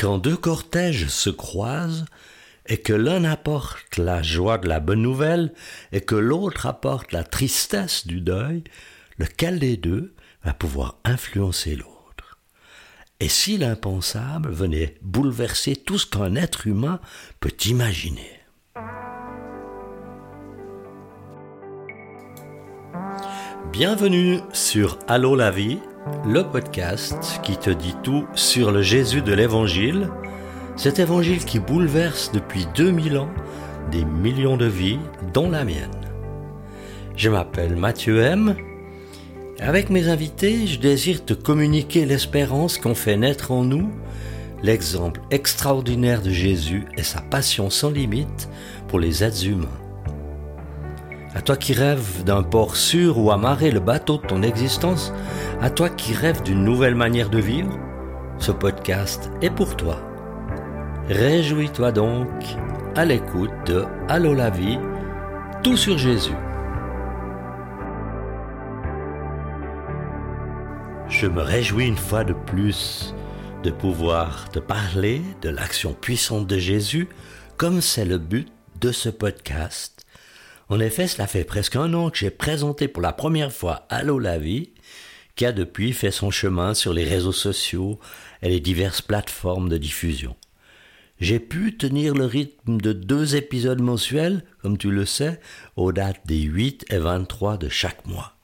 Quand deux cortèges se croisent, et que l'un apporte la joie de la bonne nouvelle, et que l'autre apporte la tristesse du deuil, lequel des deux va pouvoir influencer l'autre? Et si l'impensable venait bouleverser tout ce qu'un être humain peut imaginer? Bienvenue sur Allô la vie, le podcast qui te dit tout sur le Jésus de l'Évangile, cet Évangile qui bouleverse depuis 2000 ans des millions de vies, dont la mienne. Je m'appelle Mathieu M. Avec mes invités, je désire te communiquer l'espérance qu'ont fait naître en nous l'exemple extraordinaire de Jésus et sa passion sans limite pour les êtres humains. À toi qui rêves d'un port sûr où amarrer le bateau de ton existence, à toi qui rêves d'une nouvelle manière de vivre, ce podcast est pour toi. Réjouis-toi donc à l'écoute de Allô la vie, tout sur Jésus. Je me réjouis une fois de plus de pouvoir te parler de l'action puissante de Jésus comme c'est le but de ce podcast en effet, cela fait presque un an que j'ai présenté pour la première fois Allô la vie, qui a depuis fait son chemin sur les réseaux sociaux et les diverses plateformes de diffusion. J'ai pu tenir le rythme de deux épisodes mensuels, comme tu le sais, aux dates des 8 et 23 de chaque mois.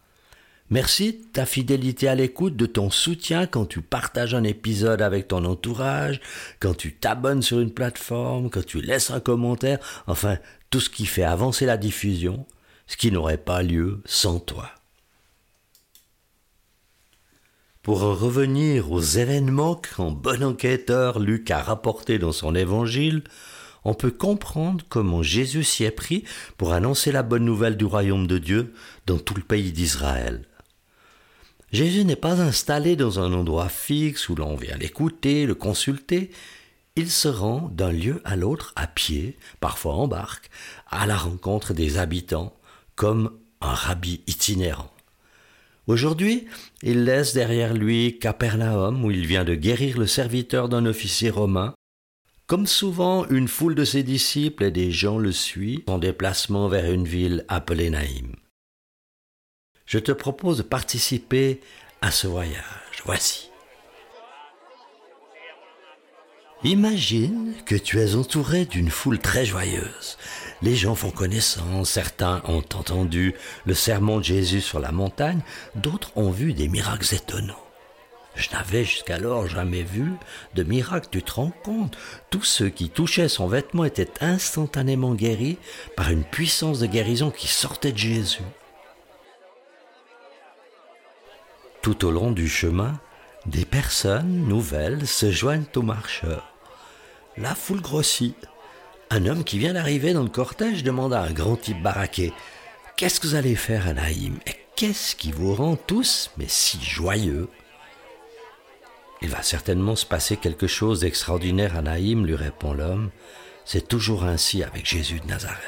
Merci de ta fidélité à l'écoute, de ton soutien quand tu partages un épisode avec ton entourage, quand tu t'abonnes sur une plateforme, quand tu laisses un commentaire, enfin tout ce qui fait avancer la diffusion, ce qui n'aurait pas lieu sans toi. Pour revenir aux événements qu'en bon enquêteur Luc a rapportés dans son évangile, on peut comprendre comment Jésus s'y est pris pour annoncer la bonne nouvelle du royaume de Dieu dans tout le pays d'Israël. Jésus n'est pas installé dans un endroit fixe où l'on vient l'écouter, le consulter, il se rend d'un lieu à l'autre à pied, parfois en barque, à la rencontre des habitants, comme un rabbi itinérant. Aujourd'hui, il laisse derrière lui Capernaum, où il vient de guérir le serviteur d'un officier romain. Comme souvent, une foule de ses disciples et des gens le suit en déplacement vers une ville appelée Naïm. Je te propose de participer à ce voyage. Voici. Imagine que tu es entouré d'une foule très joyeuse. Les gens font connaissance, certains ont entendu le sermon de Jésus sur la montagne, d'autres ont vu des miracles étonnants. Je n'avais jusqu'alors jamais vu de miracle, tu te rends compte? Tous ceux qui touchaient son vêtement étaient instantanément guéris par une puissance de guérison qui sortait de Jésus. Tout au long du chemin, des personnes nouvelles se joignent aux marcheurs. La foule grossit. Un homme qui vient d'arriver dans le cortège demande à un grand type baraqué Qu'est-ce que vous allez faire à Naïm Et qu'est-ce qui vous rend tous, mais si joyeux? Il va certainement se passer quelque chose d'extraordinaire à Naïm, lui répond l'homme. C'est toujours ainsi avec Jésus de Nazareth.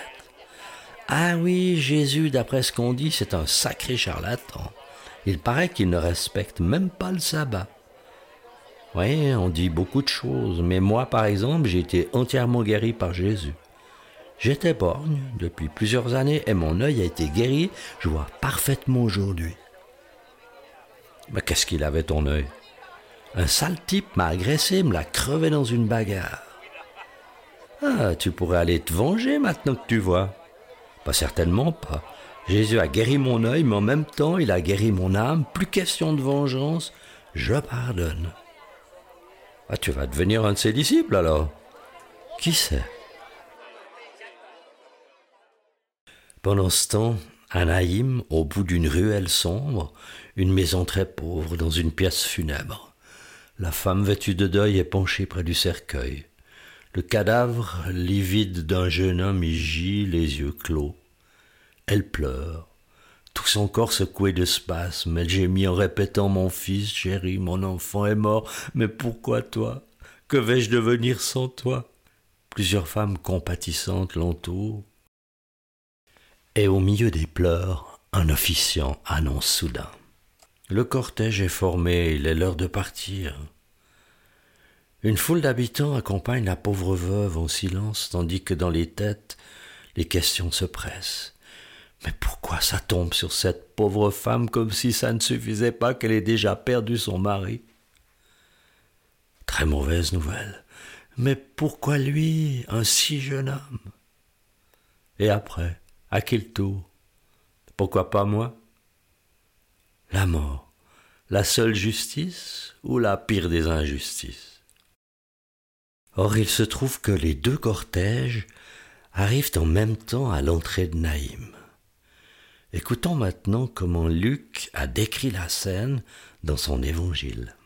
Ah oui, Jésus, d'après ce qu'on dit, c'est un sacré charlatan. Il paraît qu'il ne respecte même pas le sabbat. Oui, on dit beaucoup de choses, mais moi, par exemple, j'ai été entièrement guéri par Jésus. J'étais borgne depuis plusieurs années et mon œil a été guéri, je vois parfaitement aujourd'hui. Mais qu'est-ce qu'il avait ton œil? Un sale type m'a agressé, me l'a crevé dans une bagarre. Ah, tu pourrais aller te venger maintenant que tu vois. Pas certainement pas. Jésus a guéri mon œil, mais en même temps, il a guéri mon âme. Plus question de vengeance, je pardonne. Ah, tu vas devenir un de ses disciples alors Qui sait? Pendant ce temps, à Naïm, au bout d'une ruelle sombre, une maison très pauvre dans une pièce funèbre. La femme vêtue de deuil est penchée près du cercueil. Le cadavre livide d'un jeune homme y gît, les yeux clos. Elle pleure, tout son corps secoué de spasmes. Elle gémit en répétant Mon fils chéri, mon enfant est mort, mais pourquoi toi? Que vais-je devenir sans toi? Plusieurs femmes compatissantes l'entourent. Et au milieu des pleurs, un officiant annonce soudain Le cortège est formé, il est l'heure de partir. Une foule d'habitants accompagne la pauvre veuve en silence, tandis que dans les têtes, les questions se pressent. Mais pourquoi ça tombe sur cette pauvre femme comme si ça ne suffisait pas qu'elle ait déjà perdu son mari? Très mauvaise nouvelle. Mais pourquoi lui, un si jeune homme? Et après, à quel tour? Pourquoi pas moi? La mort, la seule justice ou la pire des injustices? Or il se trouve que les deux cortèges arrivent en même temps à l'entrée de Naïm. Écoutons maintenant comment Luc a décrit la scène dans son évangile.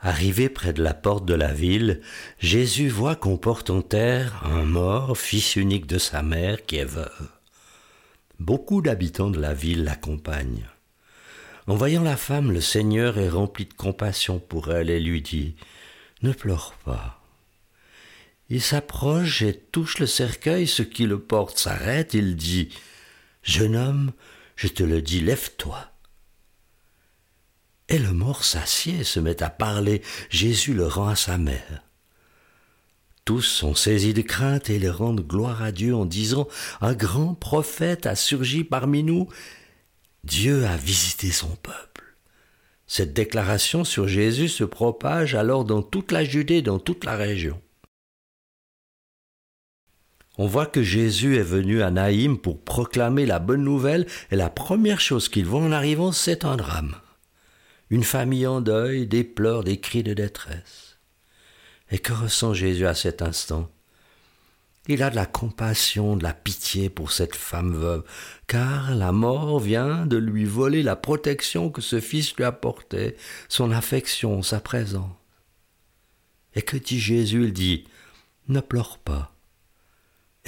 Arrivé près de la porte de la ville, Jésus voit qu'on porte en terre un mort, fils unique de sa mère, qui est veuve. Beaucoup d'habitants de la ville l'accompagnent. En voyant la femme, le Seigneur est rempli de compassion pour elle et lui dit Ne pleure pas. Il s'approche et touche le cercueil, ce qui le porte s'arrête, il dit Jeune homme, je te le dis, lève-toi. Et le mort s'assied et se met à parler. Jésus le rend à sa mère. Tous sont saisis de crainte et ils rendent gloire à Dieu en disant Un grand prophète a surgi parmi nous. Dieu a visité son peuple. Cette déclaration sur Jésus se propage alors dans toute la Judée, dans toute la région on voit que Jésus est venu à Naïm pour proclamer la bonne nouvelle, et la première chose qu'il voit en arrivant, c'est un drame. Une famille en deuil, des pleurs, des cris de détresse. Et que ressent Jésus à cet instant? Il a de la compassion, de la pitié pour cette femme veuve, car la mort vient de lui voler la protection que ce fils lui apportait, son affection, sa présence. Et que dit Jésus? Il dit Ne pleure pas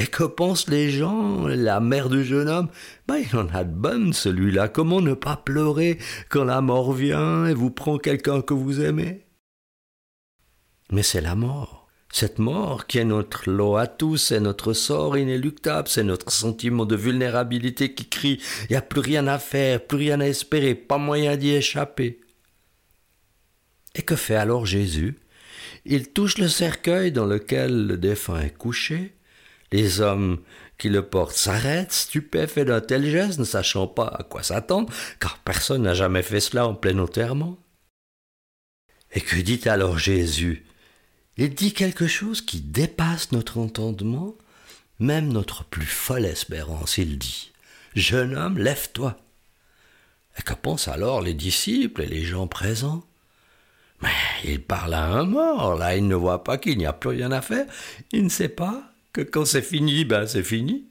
et que pensent les gens La mère du jeune homme? Ben, il en a de bonnes, celui-là. Comment ne pas pleurer quand la mort vient et vous prend quelqu'un que vous aimez? Mais c'est la mort. Cette mort qui est notre lot à tous, c'est notre sort inéluctable, c'est notre sentiment de vulnérabilité qui crie il n'y a plus rien à faire, plus rien à espérer, pas moyen d'y échapper. Et que fait alors Jésus? Il touche le cercueil dans lequel le défunt est couché, les hommes qui le portent s'arrêtent, stupéfaits d'un tel geste, ne sachant pas à quoi s'attendre, car personne n'a jamais fait cela en plein enterrement. Et que dit alors Jésus? Il dit quelque chose qui dépasse notre entendement, même notre plus folle espérance. Il dit Jeune homme, lève-toi. Et que pensent alors les disciples et les gens présents? Mais il parle à un mort, là, il ne voit pas qu'il n'y a plus rien à faire, il ne sait pas que quand c'est fini, ben c'est fini.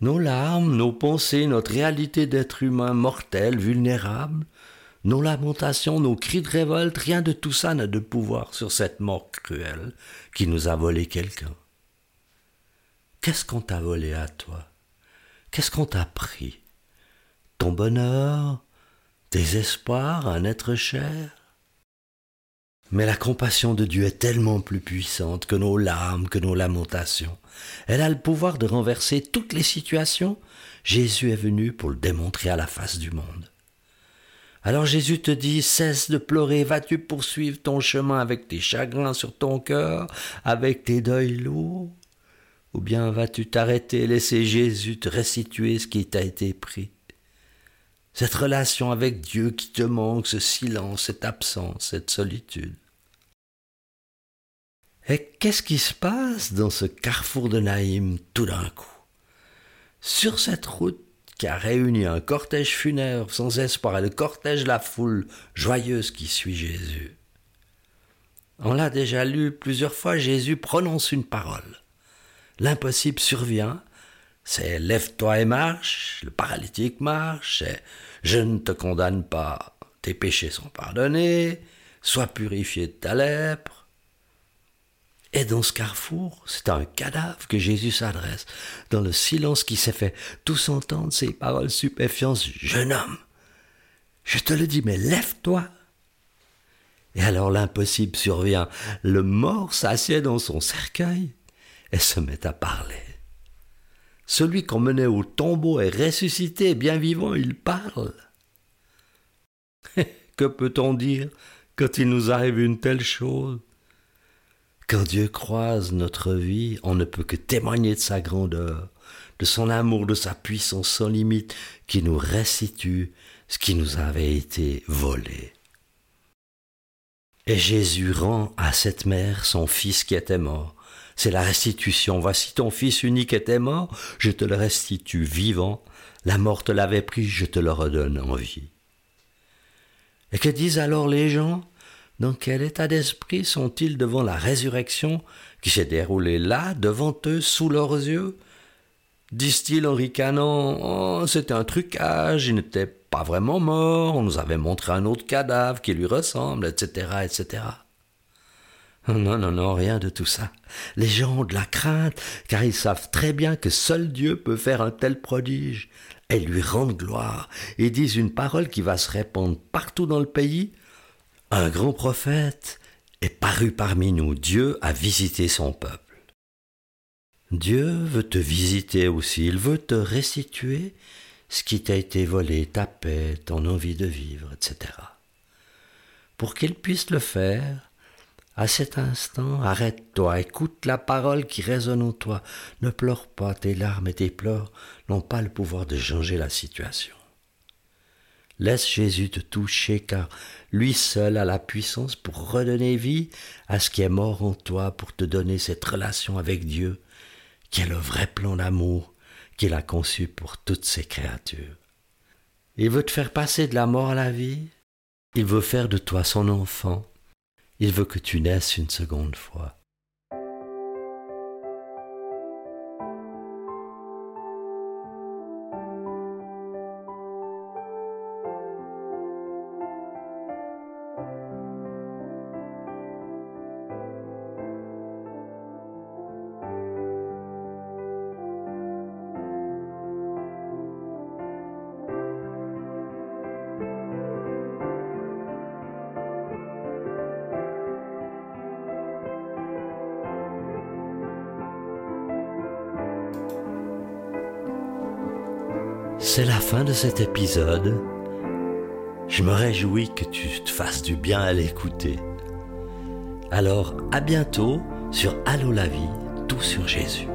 Nos larmes, nos pensées, notre réalité d'être humain mortel, vulnérable, nos lamentations, nos cris de révolte, rien de tout ça n'a de pouvoir sur cette mort cruelle qui nous a volé quelqu'un. Qu'est-ce qu'on t'a volé à toi? Qu'est-ce qu'on t'a pris? Ton bonheur Tes espoirs Un être cher? Mais la compassion de Dieu est tellement plus puissante que nos larmes, que nos lamentations. Elle a le pouvoir de renverser toutes les situations. Jésus est venu pour le démontrer à la face du monde. Alors Jésus te dit, cesse de pleurer, vas-tu poursuivre ton chemin avec tes chagrins sur ton cœur, avec tes deuils lourds? Ou bien vas-tu t'arrêter laisser Jésus te restituer ce qui t'a été pris? Cette relation avec Dieu qui te manque, ce silence, cette absence, cette solitude. Et qu'est-ce qui se passe dans ce carrefour de Naïm tout d'un coup? Sur cette route qui a réuni un cortège funèbre sans espoir et le cortège la foule joyeuse qui suit Jésus. On l'a déjà lu plusieurs fois, Jésus prononce une parole. L'impossible survient, c'est lève-toi et marche, le paralytique marche, c'est je ne te condamne pas, tes péchés sont pardonnés, sois purifié de ta lèpre. Et dans ce carrefour, c'est à un cadavre que Jésus s'adresse. Dans le silence qui s'est fait, tous entendent ces paroles stupéfiantes. Jeune homme, je te le dis, mais lève-toi. Et alors l'impossible survient. Le mort s'assied dans son cercueil et se met à parler. Celui qu'on menait au tombeau est ressuscité, bien vivant, il parle. que peut-on dire quand il nous arrive une telle chose? Quand Dieu croise notre vie, on ne peut que témoigner de sa grandeur, de son amour, de sa puissance sans limite, qui nous restitue ce qui nous avait été volé. Et Jésus rend à cette mère son fils qui était mort. C'est la restitution. Voici ton fils unique était mort, je te le restitue vivant. La mort te l'avait pris, je te le redonne en vie. Et que disent alors les gens? Dans quel état d'esprit sont-ils devant la résurrection qui s'est déroulée là, devant eux, sous leurs yeux? Disent-ils en ricanant oh, C'était un trucage, il n'était pas vraiment mort, on nous avait montré un autre cadavre qui lui ressemble, etc., etc. Non, non, non, rien de tout ça. Les gens ont de la crainte, car ils savent très bien que seul Dieu peut faire un tel prodige, et lui rendent gloire, et disent une parole qui va se répandre partout dans le pays. Un grand prophète est paru parmi nous, Dieu a visité son peuple. Dieu veut te visiter aussi, il veut te restituer ce qui t'a été volé, ta paix, ton envie de vivre, etc. Pour qu'il puisse le faire, à cet instant, arrête-toi, écoute la parole qui résonne en toi. Ne pleure pas, tes larmes et tes pleurs n'ont pas le pouvoir de changer la situation. Laisse Jésus te toucher, car lui seul a la puissance pour redonner vie à ce qui est mort en toi, pour te donner cette relation avec Dieu, qui est le vrai plan d'amour qu'il a conçu pour toutes ses créatures. Il veut te faire passer de la mort à la vie, il veut faire de toi son enfant, il veut que tu naisses une seconde fois. C'est la fin de cet épisode. Je me réjouis que tu te fasses du bien à l'écouter. Alors, à bientôt sur Allô la vie, tout sur Jésus.